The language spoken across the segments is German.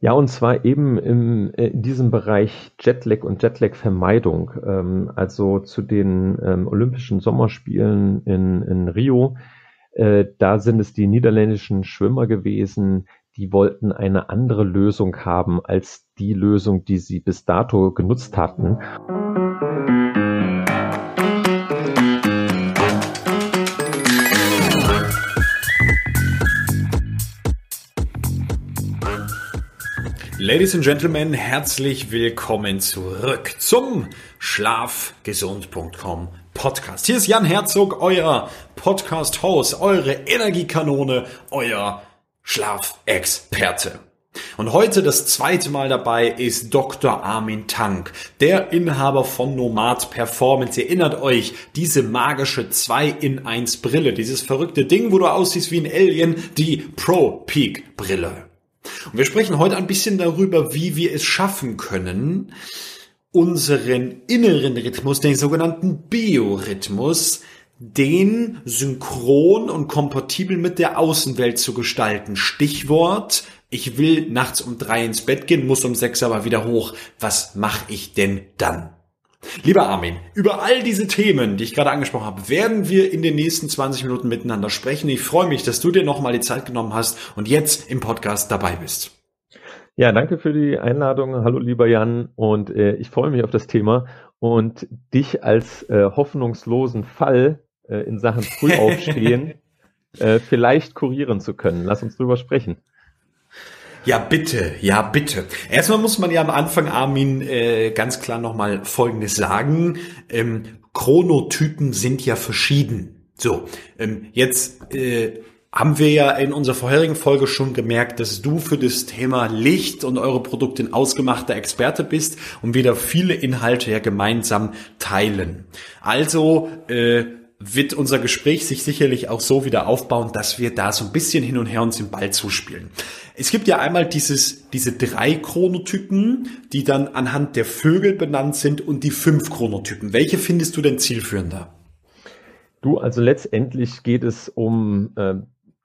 Ja, und zwar eben im, äh, in diesem Bereich Jetlag und Jetlag-Vermeidung. Ähm, also zu den ähm, Olympischen Sommerspielen in, in Rio, äh, da sind es die niederländischen Schwimmer gewesen, die wollten eine andere Lösung haben als die Lösung, die sie bis dato genutzt hatten. Ladies and Gentlemen, herzlich willkommen zurück zum Schlafgesund.com Podcast. Hier ist Jan Herzog, euer Podcast-Host, eure Energiekanone, euer Schlafexperte. Und heute das zweite Mal dabei ist Dr. Armin Tank, der Inhaber von Nomad Performance. Ihr erinnert euch, diese magische 2 in 1 Brille, dieses verrückte Ding, wo du aussiehst wie ein Alien, die Pro Peak Brille. Und wir sprechen heute ein bisschen darüber, wie wir es schaffen können, unseren inneren Rhythmus, den sogenannten Biorhythmus, den synchron und kompatibel mit der Außenwelt zu gestalten. Stichwort, ich will nachts um drei ins Bett gehen, muss um sechs aber wieder hoch. Was mache ich denn dann? Lieber Armin, über all diese Themen, die ich gerade angesprochen habe, werden wir in den nächsten 20 Minuten miteinander sprechen. Ich freue mich, dass du dir nochmal die Zeit genommen hast und jetzt im Podcast dabei bist. Ja, danke für die Einladung. Hallo lieber Jan und äh, ich freue mich auf das Thema und dich als äh, hoffnungslosen Fall äh, in Sachen Frühaufstehen äh, vielleicht kurieren zu können. Lass uns drüber sprechen. Ja, bitte, ja, bitte. Erstmal muss man ja am Anfang, Armin, äh, ganz klar nochmal Folgendes sagen. Ähm, Chronotypen sind ja verschieden. So, ähm, jetzt äh, haben wir ja in unserer vorherigen Folge schon gemerkt, dass du für das Thema Licht und eure Produkte ein ausgemachter Experte bist und wir da viele Inhalte ja gemeinsam teilen. Also äh, wird unser Gespräch sich sicherlich auch so wieder aufbauen, dass wir da so ein bisschen hin und her uns den Ball zuspielen. Es gibt ja einmal dieses, diese drei Chronotypen, die dann anhand der Vögel benannt sind und die fünf Chronotypen. Welche findest du denn zielführender? Du, also letztendlich geht es um äh,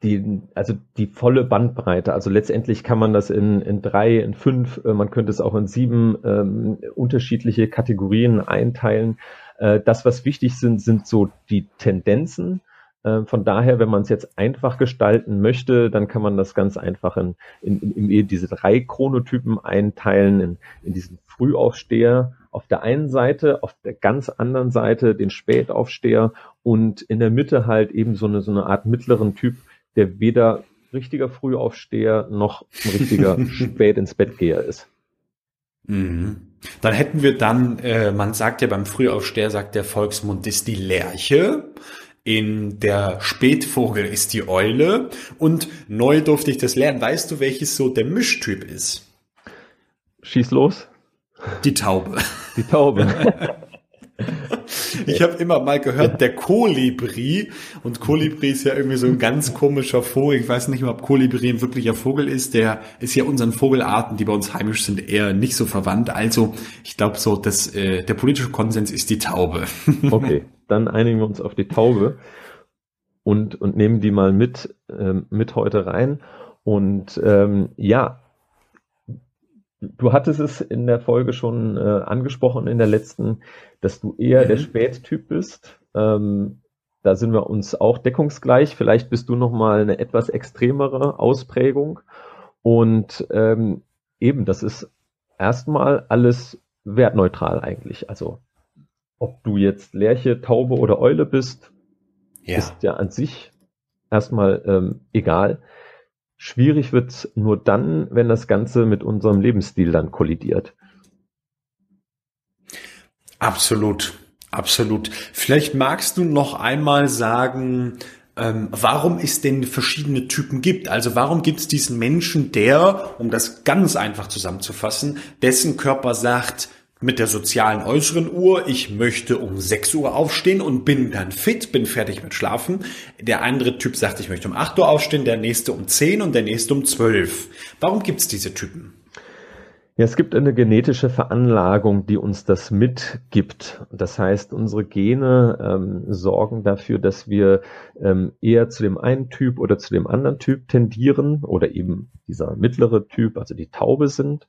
die, also die volle Bandbreite. Also letztendlich kann man das in, in drei, in fünf, äh, man könnte es auch in sieben ähm, unterschiedliche Kategorien einteilen. Äh, das, was wichtig sind, sind so die Tendenzen. Äh, von daher, wenn man es jetzt einfach gestalten möchte, dann kann man das ganz einfach in, in, in, in diese drei Chronotypen einteilen, in, in diesen Frühaufsteher auf der einen Seite, auf der ganz anderen Seite den Spätaufsteher und in der Mitte halt eben so eine, so eine Art mittleren Typ, der weder richtiger Frühaufsteher noch ein richtiger spät ins Bettgeher ist. Mhm. Dann hätten wir dann, äh, man sagt ja beim Frühaufsteher, sagt der Volksmund, ist die Lerche. In der Spätvogel ist die Eule. Und neu durfte ich das lernen. Weißt du, welches so der Mischtyp ist? Schieß los. Die Taube. Die Taube. Ich habe immer mal gehört, der Kolibri. Und Kolibri ist ja irgendwie so ein ganz komischer Vogel. Ich weiß nicht mehr, ob Kolibri ein wirklicher Vogel ist. Der ist ja unseren Vogelarten, die bei uns heimisch sind, eher nicht so verwandt. Also ich glaube so, dass äh, der politische Konsens ist die Taube. Okay, dann einigen wir uns auf die Taube und, und nehmen die mal mit, ähm, mit heute rein. Und ähm, ja, du hattest es in der Folge schon äh, angesprochen, in der letzten, dass du eher mhm. der Spättyp bist. Ähm, da sind wir uns auch deckungsgleich. Vielleicht bist du noch mal eine etwas extremere Ausprägung. Und ähm, eben, das ist erstmal alles wertneutral eigentlich. Also ob du jetzt Lerche, Taube oder Eule bist, ja. ist ja an sich erstmal ähm, egal. Schwierig wird's nur dann, wenn das Ganze mit unserem Lebensstil dann kollidiert. Absolut, absolut. Vielleicht magst du noch einmal sagen, ähm, warum es denn verschiedene Typen gibt. Also warum gibt es diesen Menschen, der, um das ganz einfach zusammenzufassen, dessen Körper sagt, mit der sozialen äußeren Uhr, ich möchte um 6 Uhr aufstehen und bin dann fit, bin fertig mit Schlafen. Der andere Typ sagt, ich möchte um 8 Uhr aufstehen, der nächste um 10 und der nächste um 12. Warum gibt's diese Typen? Ja, es gibt eine genetische Veranlagung, die uns das mitgibt. Das heißt, unsere Gene ähm, sorgen dafür, dass wir ähm, eher zu dem einen Typ oder zu dem anderen Typ tendieren oder eben dieser mittlere Typ, also die Taube sind.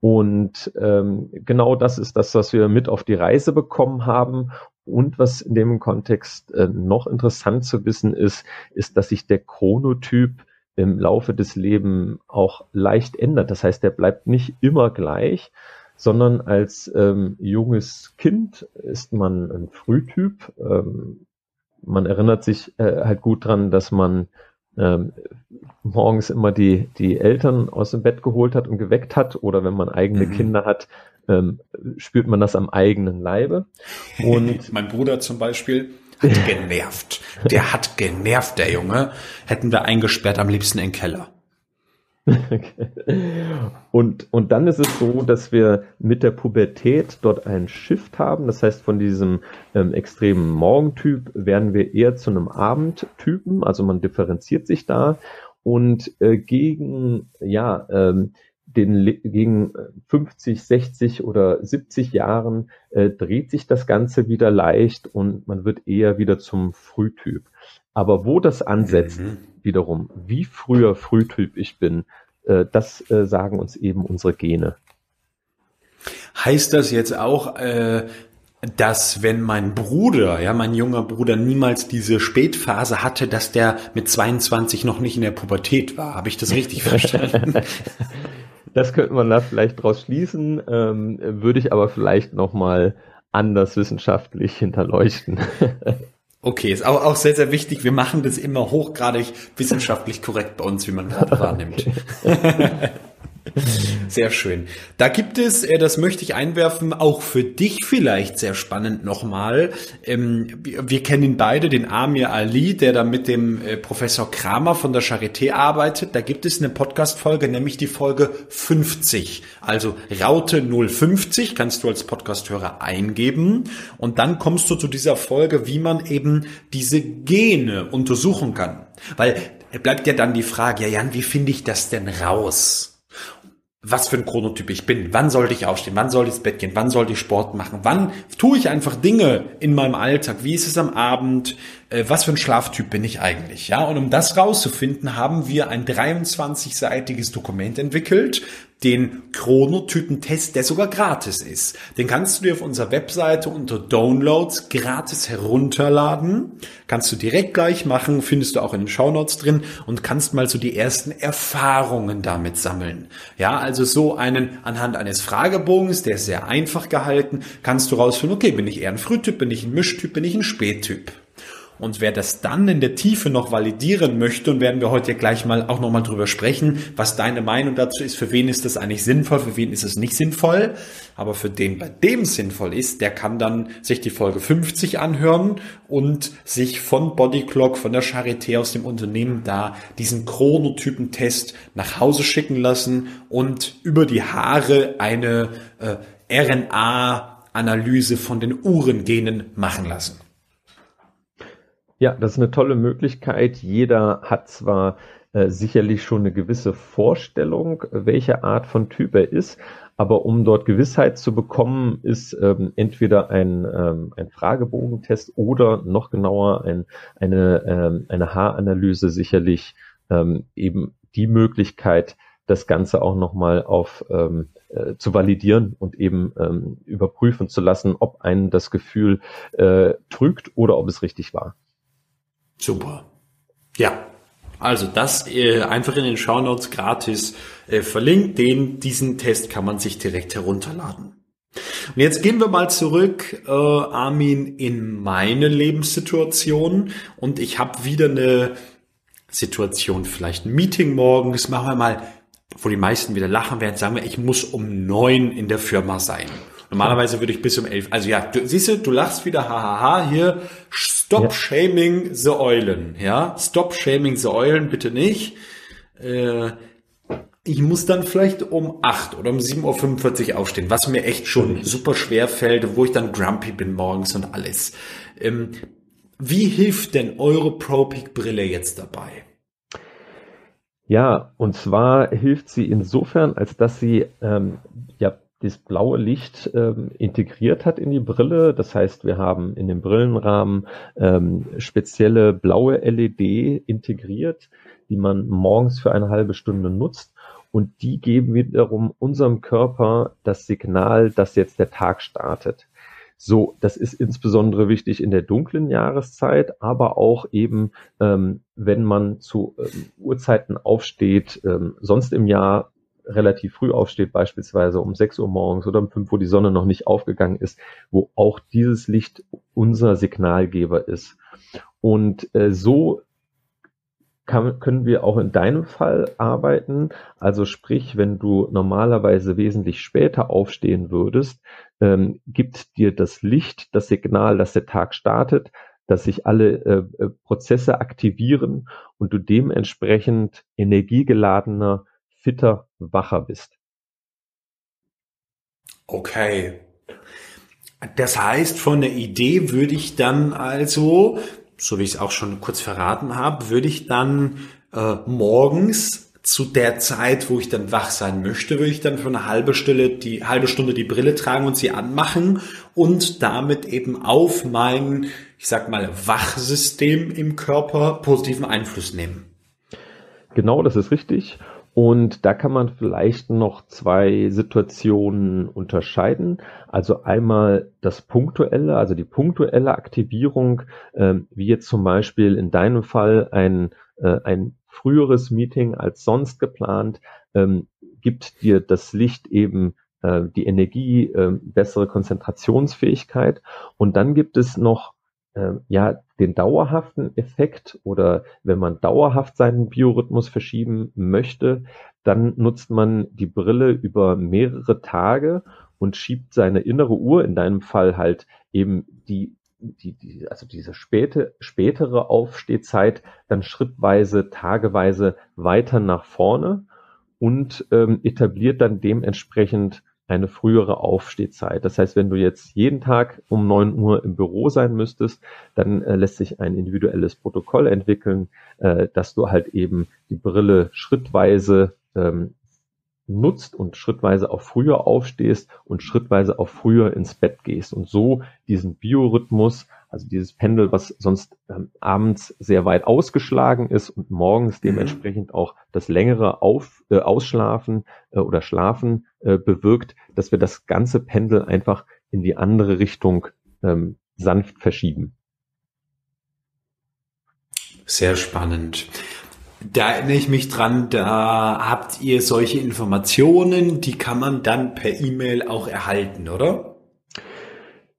Und ähm, genau das ist das, was wir mit auf die Reise bekommen haben. Und was in dem Kontext äh, noch interessant zu wissen ist, ist, dass sich der Chronotyp im Laufe des Lebens auch leicht ändert. Das heißt, der bleibt nicht immer gleich, sondern als ähm, junges Kind ist man ein Frühtyp. Ähm, man erinnert sich äh, halt gut dran, dass man ähm, morgens immer die, die Eltern aus dem Bett geholt hat und geweckt hat oder wenn man eigene mhm. Kinder hat, ähm, spürt man das am eigenen Leibe. Und mein Bruder zum Beispiel, hat genervt. Der hat genervt, der Junge. Hätten wir eingesperrt am liebsten in den Keller. und, und dann ist es so, dass wir mit der Pubertät dort einen Shift haben. Das heißt, von diesem ähm, extremen Morgentyp werden wir eher zu einem Abendtypen. Also man differenziert sich da. Und äh, gegen, ja, ähm, den gegen 50, 60 oder 70 Jahren äh, dreht sich das Ganze wieder leicht und man wird eher wieder zum Frühtyp. Aber wo das ansetzt, mhm. wiederum, wie früher Frühtyp ich bin, äh, das äh, sagen uns eben unsere Gene. Heißt das jetzt auch, äh, dass wenn mein Bruder, ja, mein junger Bruder niemals diese Spätphase hatte, dass der mit 22 noch nicht in der Pubertät war. Habe ich das richtig verstanden? Das könnte man da vielleicht draus schließen, ähm, würde ich aber vielleicht nochmal anders wissenschaftlich hinterleuchten. Okay, ist auch, auch sehr, sehr wichtig. Wir machen das immer hochgradig wissenschaftlich korrekt bei uns, wie man gerade wahrnimmt. Sehr schön. Da gibt es, äh, das möchte ich einwerfen, auch für dich vielleicht sehr spannend nochmal. Ähm, wir kennen ihn beide, den Amir Ali, der da mit dem äh, Professor Kramer von der Charité arbeitet. Da gibt es eine Podcast-Folge, nämlich die Folge 50. Also Raute 050 kannst du als Podcasthörer eingeben. Und dann kommst du zu dieser Folge, wie man eben diese Gene untersuchen kann. Weil bleibt ja dann die Frage, ja Jan, wie finde ich das denn raus? Was für ein Chronotyp ich bin. Wann sollte ich aufstehen? Wann soll ich ins Bett gehen? Wann sollte ich Sport machen? Wann tue ich einfach Dinge in meinem Alltag? Wie ist es am Abend? Äh, was für ein Schlaftyp bin ich eigentlich? Ja, und um das rauszufinden, haben wir ein 23-seitiges Dokument entwickelt, den Chronotypentest, der sogar gratis ist. Den kannst du dir auf unserer Webseite unter Downloads gratis herunterladen. Kannst du direkt gleich machen, findest du auch in den Shownotes drin und kannst mal so die ersten Erfahrungen damit sammeln. Ja, also so einen anhand eines Fragebogens, der ist sehr einfach gehalten, kannst du rausfinden, okay, bin ich eher ein Frühtyp, bin ich ein Mischtyp, bin ich ein Spättyp. Und wer das dann in der Tiefe noch validieren möchte, und werden wir heute ja gleich mal auch nochmal drüber sprechen, was deine Meinung dazu ist, für wen ist das eigentlich sinnvoll, für wen ist es nicht sinnvoll. Aber für den, bei dem sinnvoll ist, der kann dann sich die Folge 50 anhören und sich von Bodyclock, von der Charité aus dem Unternehmen da diesen Chronotypentest nach Hause schicken lassen und über die Haare eine äh, RNA-Analyse von den Uhrengenen machen lassen. Ja, das ist eine tolle Möglichkeit. Jeder hat zwar äh, sicherlich schon eine gewisse Vorstellung, welche Art von Typ er ist, aber um dort Gewissheit zu bekommen, ist ähm, entweder ein, ähm, ein Fragebogentest oder noch genauer ein, eine, ähm, eine Haaranalyse sicherlich ähm, eben die Möglichkeit, das Ganze auch nochmal auf ähm, äh, zu validieren und eben ähm, überprüfen zu lassen, ob einen das Gefühl äh, trügt oder ob es richtig war. Super. Ja. Also das äh, einfach in den Shownotes gratis äh, verlinkt. Den, diesen Test kann man sich direkt herunterladen. Und jetzt gehen wir mal zurück, äh, Armin, in meine Lebenssituation. Und ich habe wieder eine Situation, vielleicht ein Meeting morgens, machen wir mal, wo die meisten wieder lachen werden, sagen wir, ich muss um neun in der Firma sein. Normalerweise würde ich bis um elf. Also ja, du, siehst du, du lachst wieder, hahaha, hier, stop ja. shaming the Eulen, ja, stop shaming the Eulen, bitte nicht. Äh, ich muss dann vielleicht um acht oder um 7.45 Uhr aufstehen, was mir echt schon super schwer fällt, wo ich dann grumpy bin morgens und alles. Ähm, wie hilft denn eure ProPic Brille jetzt dabei? Ja, und zwar hilft sie insofern, als dass sie ähm, ja das blaue Licht ähm, integriert hat in die Brille. Das heißt, wir haben in dem Brillenrahmen ähm, spezielle blaue LED integriert, die man morgens für eine halbe Stunde nutzt. Und die geben wiederum unserem Körper das Signal, dass jetzt der Tag startet. So, das ist insbesondere wichtig in der dunklen Jahreszeit, aber auch eben, ähm, wenn man zu ähm, Uhrzeiten aufsteht, ähm, sonst im Jahr relativ früh aufsteht, beispielsweise um 6 Uhr morgens oder um 5 Uhr die Sonne noch nicht aufgegangen ist, wo auch dieses Licht unser Signalgeber ist. Und äh, so kann, können wir auch in deinem Fall arbeiten. Also sprich, wenn du normalerweise wesentlich später aufstehen würdest, ähm, gibt dir das Licht das Signal, dass der Tag startet, dass sich alle äh, äh Prozesse aktivieren und du dementsprechend energiegeladener fitter, wacher bist. Okay. Das heißt, von der Idee würde ich dann also, so wie ich es auch schon kurz verraten habe, würde ich dann äh, morgens zu der Zeit, wo ich dann wach sein möchte, würde ich dann für eine halbe Stunde die halbe Stunde die Brille tragen und sie anmachen und damit eben auf mein, ich sag mal, Wachsystem im Körper positiven Einfluss nehmen. Genau, das ist richtig. Und da kann man vielleicht noch zwei Situationen unterscheiden. Also einmal das punktuelle, also die punktuelle Aktivierung, äh, wie jetzt zum Beispiel in deinem Fall ein, äh, ein früheres Meeting als sonst geplant, ähm, gibt dir das Licht eben äh, die Energie, äh, bessere Konzentrationsfähigkeit. Und dann gibt es noch ja den dauerhaften Effekt oder wenn man dauerhaft seinen Biorhythmus verschieben möchte, dann nutzt man die Brille über mehrere Tage und schiebt seine innere Uhr, in deinem Fall halt eben die, die, die also diese späte, spätere Aufstehzeit, dann schrittweise, tageweise weiter nach vorne und ähm, etabliert dann dementsprechend eine frühere Aufstehzeit. Das heißt, wenn du jetzt jeden Tag um neun Uhr im Büro sein müsstest, dann äh, lässt sich ein individuelles Protokoll entwickeln, äh, dass du halt eben die Brille schrittweise ähm, nutzt und schrittweise auch früher aufstehst und schrittweise auch früher ins Bett gehst und so diesen Biorhythmus, also dieses Pendel, was sonst ähm, abends sehr weit ausgeschlagen ist und morgens mhm. dementsprechend auch das längere Auf, äh, Ausschlafen äh, oder Schlafen äh, bewirkt, dass wir das ganze Pendel einfach in die andere Richtung ähm, sanft verschieben. Sehr spannend. Da erinnere ich mich dran, da habt ihr solche Informationen, die kann man dann per E-Mail auch erhalten, oder?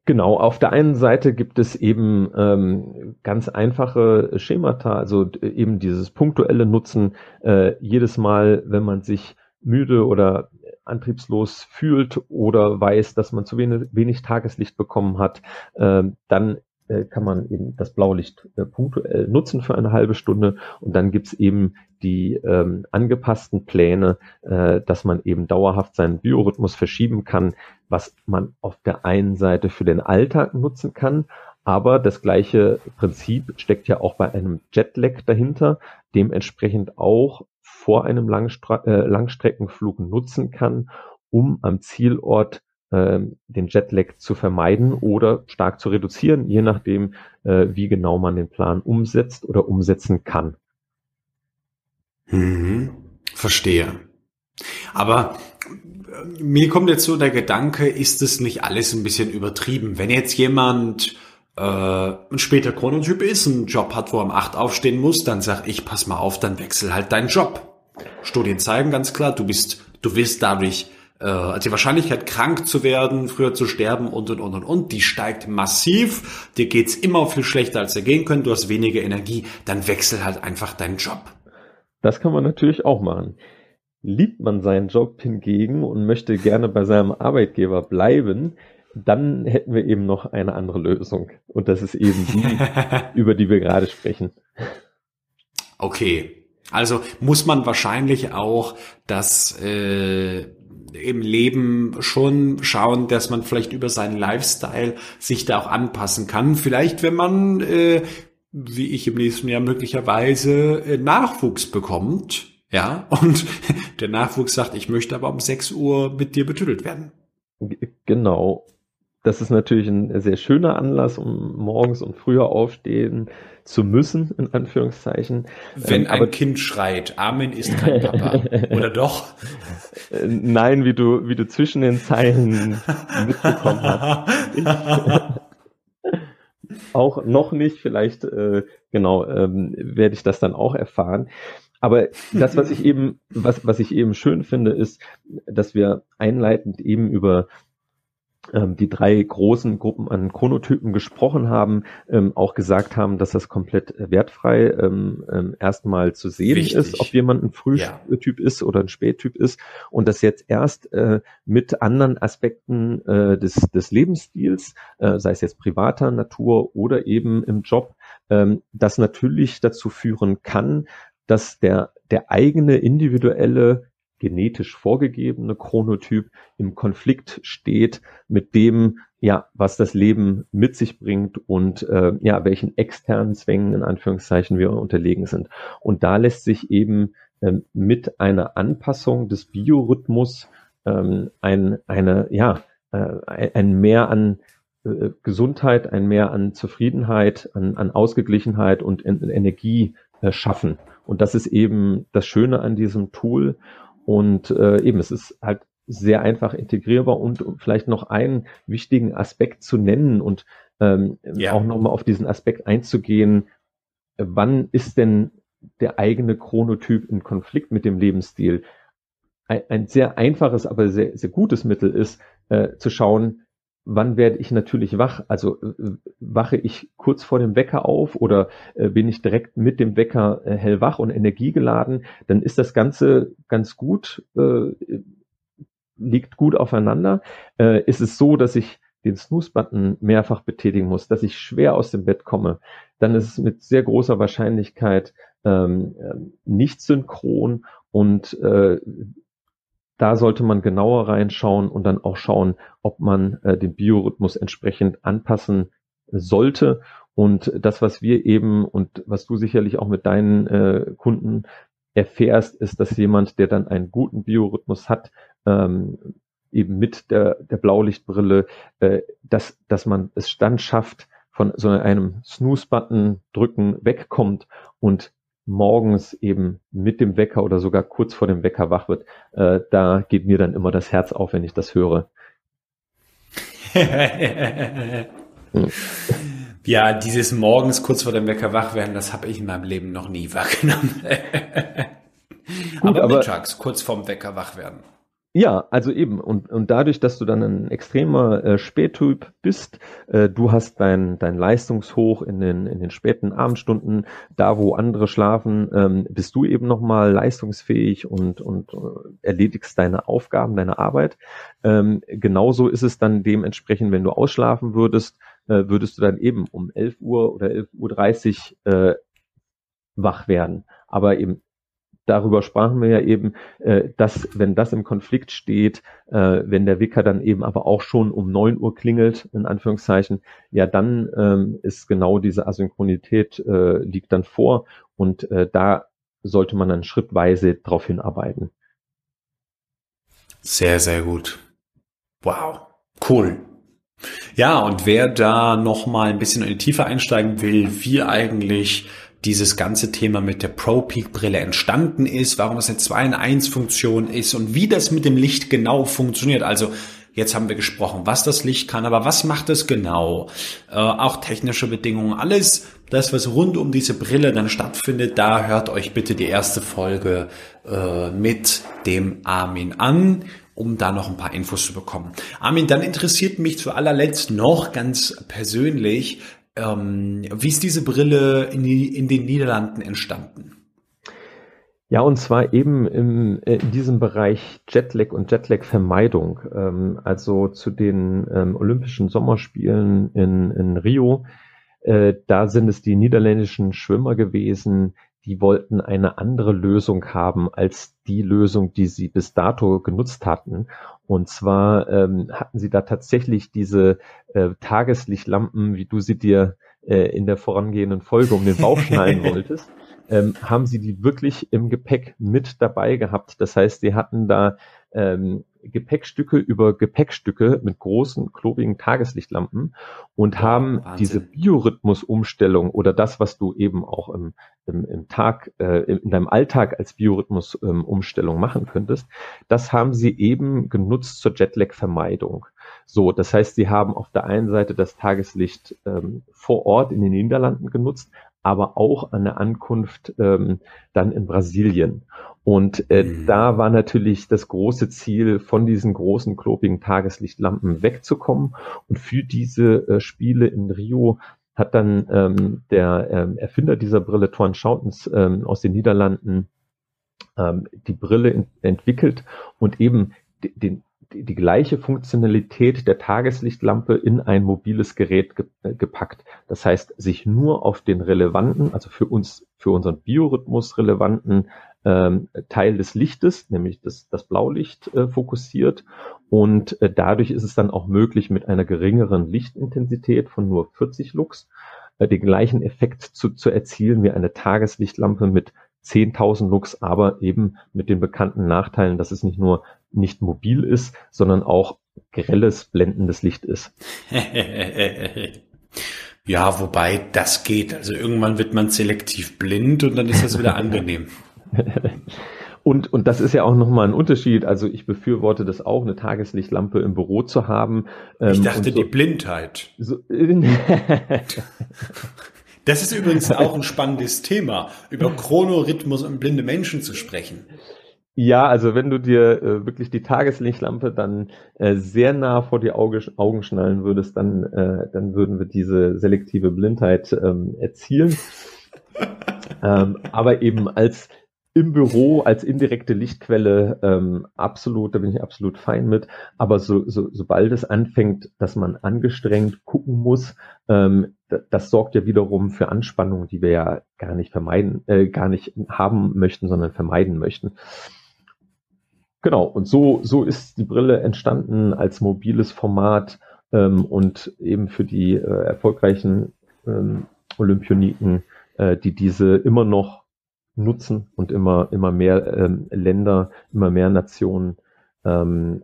Genau, auf der einen Seite gibt es eben ähm, ganz einfache Schemata, also eben dieses punktuelle Nutzen. Äh, jedes Mal, wenn man sich müde oder antriebslos fühlt oder weiß, dass man zu wenig, wenig Tageslicht bekommen hat, äh, dann kann man eben das Blaulicht äh, punktuell nutzen für eine halbe Stunde. Und dann gibt's eben die ähm, angepassten Pläne, äh, dass man eben dauerhaft seinen Biorhythmus verschieben kann, was man auf der einen Seite für den Alltag nutzen kann, aber das gleiche Prinzip steckt ja auch bei einem Jetlag dahinter, dementsprechend auch vor einem Langstre äh, Langstreckenflug nutzen kann, um am Zielort ähm, den Jetlag zu vermeiden oder stark zu reduzieren, je nachdem, äh, wie genau man den Plan umsetzt oder umsetzen kann. Mhm, verstehe. Aber äh, mir kommt jetzt so der Gedanke, ist es nicht alles ein bisschen übertrieben? Wenn jetzt jemand äh, ein später Chronotyp ist, einen Job hat, wo er um acht aufstehen muss, dann sag ich, pass mal auf, dann wechsel halt deinen Job. Studien zeigen ganz klar, du bist, du wirst dadurch äh, also die Wahrscheinlichkeit, krank zu werden, früher zu sterben und und und und und, die steigt massiv. Dir geht's immer viel schlechter, als dir gehen können. Du hast weniger Energie. Dann wechsel halt einfach deinen Job. Das kann man natürlich auch machen. Liebt man seinen Job hingegen und möchte gerne bei seinem Arbeitgeber bleiben, dann hätten wir eben noch eine andere Lösung. Und das ist eben die, über die wir gerade sprechen. Okay. Also muss man wahrscheinlich auch das äh, im Leben schon schauen, dass man vielleicht über seinen Lifestyle sich da auch anpassen kann. Vielleicht, wenn man, äh, wie ich im nächsten Jahr möglicherweise äh, Nachwuchs bekommt, Ja, und der Nachwuchs sagt, ich möchte aber um 6 Uhr mit dir betüdelt werden. Genau. Das ist natürlich ein sehr schöner Anlass, um morgens und früher aufstehen zu müssen, in Anführungszeichen. Wenn ähm, ein Kind schreit, Amen ist kein Papa. Oder doch? Äh, nein, wie du, wie du zwischen den Zeilen mitbekommen hast. auch noch nicht, vielleicht, äh, genau, ähm, werde ich das dann auch erfahren. Aber das, was ich eben, was, was ich eben schön finde, ist, dass wir einleitend eben über die drei großen Gruppen an Chronotypen gesprochen haben, ähm, auch gesagt haben, dass das komplett wertfrei ähm, ähm, erstmal zu sehen Wichtig. ist, ob jemand ein Frühtyp ja. ist oder ein Spättyp ist und das jetzt erst äh, mit anderen Aspekten äh, des, des Lebensstils, äh, sei es jetzt privater Natur oder eben im Job, ähm, das natürlich dazu führen kann, dass der, der eigene individuelle genetisch vorgegebene Chronotyp im Konflikt steht mit dem, ja, was das Leben mit sich bringt und äh, ja, welchen externen Zwängen in Anführungszeichen wir unterlegen sind. Und da lässt sich eben ähm, mit einer Anpassung des Biorhythmus ähm, ein, eine, ja, äh, ein Mehr an äh, Gesundheit, ein Mehr an Zufriedenheit, an, an Ausgeglichenheit und in, Energie äh, schaffen. Und das ist eben das Schöne an diesem Tool. Und äh, eben, es ist halt sehr einfach integrierbar und vielleicht noch einen wichtigen Aspekt zu nennen und ähm, ja. auch nochmal auf diesen Aspekt einzugehen, wann ist denn der eigene Chronotyp in Konflikt mit dem Lebensstil? Ein, ein sehr einfaches, aber sehr, sehr gutes Mittel ist, äh, zu schauen, wann werde ich natürlich wach? Also äh, wache ich kurz vor dem Wecker auf oder äh, bin ich direkt mit dem Wecker äh, hellwach und energiegeladen? Dann ist das Ganze ganz gut, liegt gut aufeinander. Ist es so, dass ich den Snooze-Button mehrfach betätigen muss, dass ich schwer aus dem Bett komme, dann ist es mit sehr großer Wahrscheinlichkeit ähm nicht synchron und äh, da sollte man genauer reinschauen und dann auch schauen, ob man äh, den Biorhythmus entsprechend anpassen sollte. Und das, was wir eben und was du sicherlich auch mit deinen äh, Kunden erfährst, ist, dass jemand, der dann einen guten Biorhythmus hat, ähm, eben mit der, der Blaulichtbrille, äh, dass, dass man es dann schafft, von so einem Snooze-Button drücken wegkommt und morgens eben mit dem Wecker oder sogar kurz vor dem Wecker wach wird, äh, da geht mir dann immer das Herz auf, wenn ich das höre. Ja, dieses morgens kurz vor dem Wecker wach werden, das habe ich in meinem Leben noch nie wahrgenommen. Gut, aber, aber mittags kurz vorm Wecker wach werden. Ja, also eben. Und, und dadurch, dass du dann ein extremer äh, Spättyp bist, äh, du hast dein, dein Leistungshoch in den, in den späten Abendstunden, da wo andere schlafen, ähm, bist du eben nochmal leistungsfähig und, und äh, erledigst deine Aufgaben, deine Arbeit. Ähm, genauso ist es dann dementsprechend, wenn du ausschlafen würdest, äh, würdest du dann eben um 11 Uhr oder 11.30 Uhr äh, wach werden. Aber eben darüber sprachen wir ja eben, äh, dass wenn das im Konflikt steht, äh, wenn der Wicker dann eben aber auch schon um neun Uhr klingelt, in Anführungszeichen, ja dann ähm, ist genau diese Asynchronität äh, liegt dann vor und äh, da sollte man dann schrittweise darauf hinarbeiten. Sehr, sehr gut. Wow, cool. Ja, und wer da noch mal ein bisschen in die Tiefe einsteigen will, wie eigentlich dieses ganze Thema mit der Pro Peak Brille entstanden ist, warum es eine 2 in 1 Funktion ist und wie das mit dem Licht genau funktioniert. Also Jetzt haben wir gesprochen, was das Licht kann, aber was macht es genau? Äh, auch technische Bedingungen, alles das, was rund um diese Brille dann stattfindet, da hört euch bitte die erste Folge äh, mit dem Armin an, um da noch ein paar Infos zu bekommen. Armin, dann interessiert mich zu allerletzt noch ganz persönlich, ähm, wie ist diese Brille in, die, in den Niederlanden entstanden? Ja, und zwar eben im, äh, in diesem Bereich Jetlag und Jetlag-Vermeidung. Ähm, also zu den ähm, Olympischen Sommerspielen in, in Rio, äh, da sind es die niederländischen Schwimmer gewesen, die wollten eine andere Lösung haben als die Lösung, die sie bis dato genutzt hatten. Und zwar ähm, hatten sie da tatsächlich diese äh, Tageslichtlampen, wie du sie dir äh, in der vorangehenden Folge um den Bauch schnallen wolltest. Ähm, haben sie die wirklich im Gepäck mit dabei gehabt. Das heißt, sie hatten da ähm, Gepäckstücke über Gepäckstücke mit großen, klobigen Tageslichtlampen und haben Wahnsinn. diese Biorhythmusumstellung oder das, was du eben auch im, im, im Tag, äh, in deinem Alltag als Biorhythmusumstellung ähm, machen könntest, das haben sie eben genutzt zur Jetlag-Vermeidung. So, das heißt, sie haben auf der einen Seite das Tageslicht ähm, vor Ort in den Niederlanden genutzt, aber auch an der Ankunft ähm, dann in Brasilien. Und äh, mhm. da war natürlich das große Ziel, von diesen großen, klobigen Tageslichtlampen wegzukommen. Und für diese äh, Spiele in Rio hat dann ähm, der ähm, Erfinder dieser Brille, Torn Schoutens ähm, aus den Niederlanden, ähm, die Brille entwickelt und eben den, die, gleiche Funktionalität der Tageslichtlampe in ein mobiles Gerät ge äh, gepackt. Das heißt, sich nur auf den relevanten, also für uns, für unseren Biorhythmus relevanten ähm, Teil des Lichtes, nämlich das, das Blaulicht, äh, fokussiert. Und äh, dadurch ist es dann auch möglich, mit einer geringeren Lichtintensität von nur 40 Lux äh, den gleichen Effekt zu, zu erzielen wie eine Tageslichtlampe mit 10.000 Lux, aber eben mit den bekannten Nachteilen, dass es nicht nur nicht mobil ist, sondern auch grelles, blendendes Licht ist. ja, wobei das geht. Also irgendwann wird man selektiv blind und dann ist das wieder angenehm. Und, und das ist ja auch nochmal ein Unterschied. Also ich befürworte das auch, eine Tageslichtlampe im Büro zu haben. Ich ähm, dachte so, die Blindheit. So, Das ist übrigens auch ein spannendes Thema, über Chronorhythmus und blinde Menschen zu sprechen. Ja, also wenn du dir äh, wirklich die Tageslichtlampe dann äh, sehr nah vor die Auge, Augen schnallen würdest, dann, äh, dann würden wir diese selektive Blindheit ähm, erzielen. ähm, aber eben als im Büro als indirekte Lichtquelle ähm, absolut, da bin ich absolut fein mit. Aber so, so, sobald es anfängt, dass man angestrengt gucken muss, ähm, das sorgt ja wiederum für Anspannung, die wir ja gar nicht vermeiden, äh, gar nicht haben möchten, sondern vermeiden möchten. Genau, und so, so ist die Brille entstanden als mobiles Format ähm, und eben für die äh, erfolgreichen ähm, Olympioniken, äh, die diese immer noch nutzen und immer, immer mehr ähm, Länder, immer mehr Nationen ähm,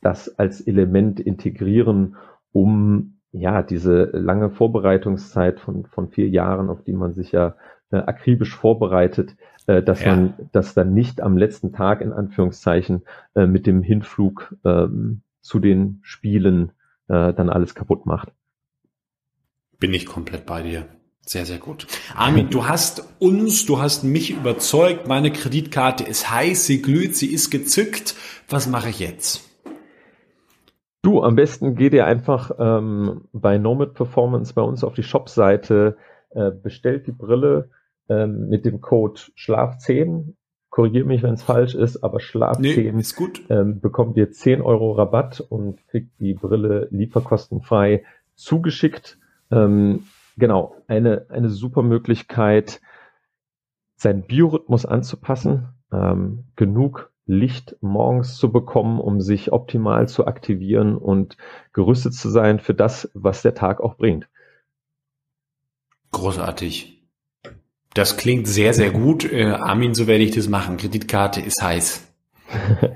das als Element integrieren, um ja diese lange Vorbereitungszeit von, von vier Jahren, auf die man sich ja äh, akribisch vorbereitet, äh, dass ja. man das dann nicht am letzten Tag in Anführungszeichen äh, mit dem Hinflug ähm, zu den Spielen äh, dann alles kaputt macht. Bin ich komplett bei dir. Sehr, sehr gut. Armin, du hast uns, du hast mich überzeugt, meine Kreditkarte ist heiß, sie glüht, sie ist gezückt. Was mache ich jetzt? Du, am besten geh dir einfach ähm, bei Nomad Performance bei uns auf die Shop-Seite, äh, bestellt die Brille ähm, mit dem Code Schlaf10. Korrigiert mich, wenn es falsch ist, aber Schlaf10 nee, ist gut. Ähm, bekommt ihr 10 Euro Rabatt und kriegt die Brille lieferkostenfrei zugeschickt. Ähm, genau, eine, eine super Möglichkeit, seinen Biorhythmus anzupassen, ähm, genug Licht morgens zu bekommen, um sich optimal zu aktivieren und gerüstet zu sein für das, was der Tag auch bringt. Großartig. Das klingt sehr, sehr gut. Äh, Armin, so werde ich das machen. Kreditkarte ist heiß.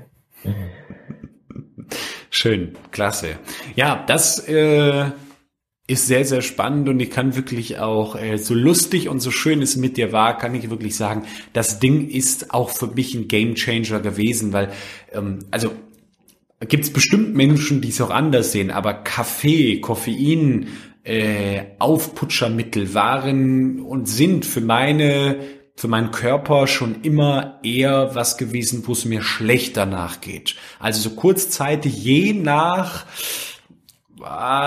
Schön, klasse. Ja, das äh, ist sehr, sehr spannend und ich kann wirklich auch, äh, so lustig und so schön es mit dir war, kann ich wirklich sagen, das Ding ist auch für mich ein Gamechanger gewesen, weil, ähm, also gibt es bestimmt Menschen, die es auch anders sehen, aber Kaffee, Koffein, äh, Aufputschermittel waren und sind für meine für meinen Körper schon immer eher was gewesen, wo es mir schlechter nachgeht. Also so kurzzeitig je nach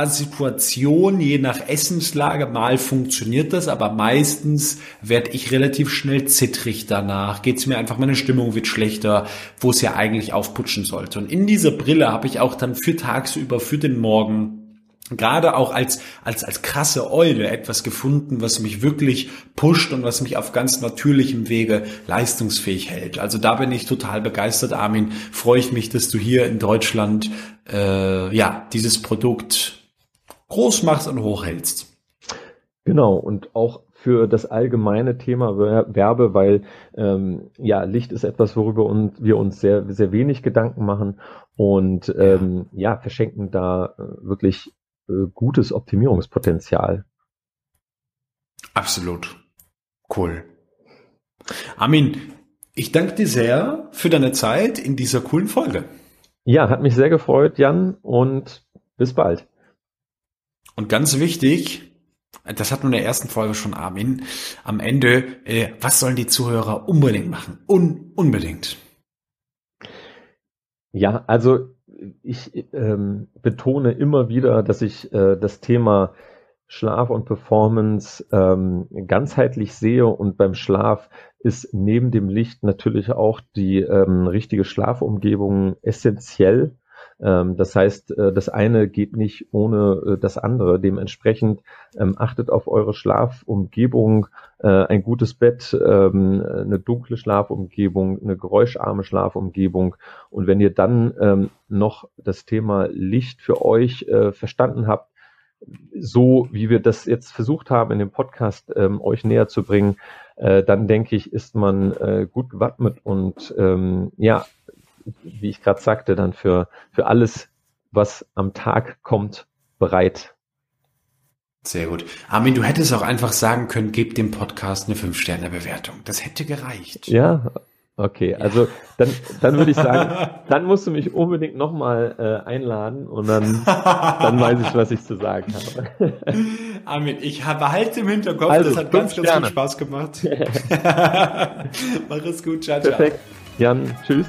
Situation, je nach Essenslage, mal funktioniert das, aber meistens werde ich relativ schnell zittrig danach. Geht es mir einfach, meine Stimmung wird schlechter, wo es ja eigentlich aufputschen sollte. Und in dieser Brille habe ich auch dann für tagsüber, für den Morgen gerade auch als, als, als krasse Eule etwas gefunden, was mich wirklich pusht und was mich auf ganz natürlichem Wege leistungsfähig hält. Also da bin ich total begeistert, Armin. Freue ich mich, dass du hier in Deutschland äh, ja dieses Produkt groß machst und hochhältst. Genau, und auch für das allgemeine Thema werbe, weil ähm, ja Licht ist etwas, worüber uns, wir uns sehr sehr wenig Gedanken machen und ähm, ja verschenken da äh, wirklich gutes Optimierungspotenzial. Absolut cool. Armin, ich danke dir sehr für deine Zeit in dieser coolen Folge. Ja, hat mich sehr gefreut, Jan, und bis bald. Und ganz wichtig, das hatten wir in der ersten Folge schon, Armin. Am Ende, äh, was sollen die Zuhörer unbedingt machen? Un unbedingt. Ja, also ich ähm, betone immer wieder, dass ich äh, das Thema Schlaf und Performance ähm, ganzheitlich sehe und beim Schlaf ist neben dem Licht natürlich auch die ähm, richtige Schlafumgebung essentiell. Ähm, das heißt, äh, das eine geht nicht ohne äh, das andere. Dementsprechend ähm, achtet auf eure Schlafumgebung, äh, ein gutes Bett, ähm, eine dunkle Schlafumgebung, eine geräuscharme Schlafumgebung. Und wenn ihr dann noch das Thema Licht für euch verstanden habt, so wie wir das jetzt versucht haben in dem Podcast ähm, euch näher zu bringen, äh, dann denke ich, ist man äh, gut gewappnet und ähm, ja, wie ich gerade sagte, dann für, für alles, was am Tag kommt, bereit. Sehr gut. Armin, du hättest auch einfach sagen können, gib dem Podcast eine 5-Sterne-Bewertung. Das hätte gereicht. Ja, okay. Also dann, dann würde ich sagen, dann musst du mich unbedingt nochmal äh, einladen und dann, dann weiß ich, was ich zu sagen habe. Armin, ich behalte im Hinterkopf, also, das hat ganz, ganz viel Spaß gemacht. Mach es gut, ciao, ciao. Perfekt. Jan, tschüss.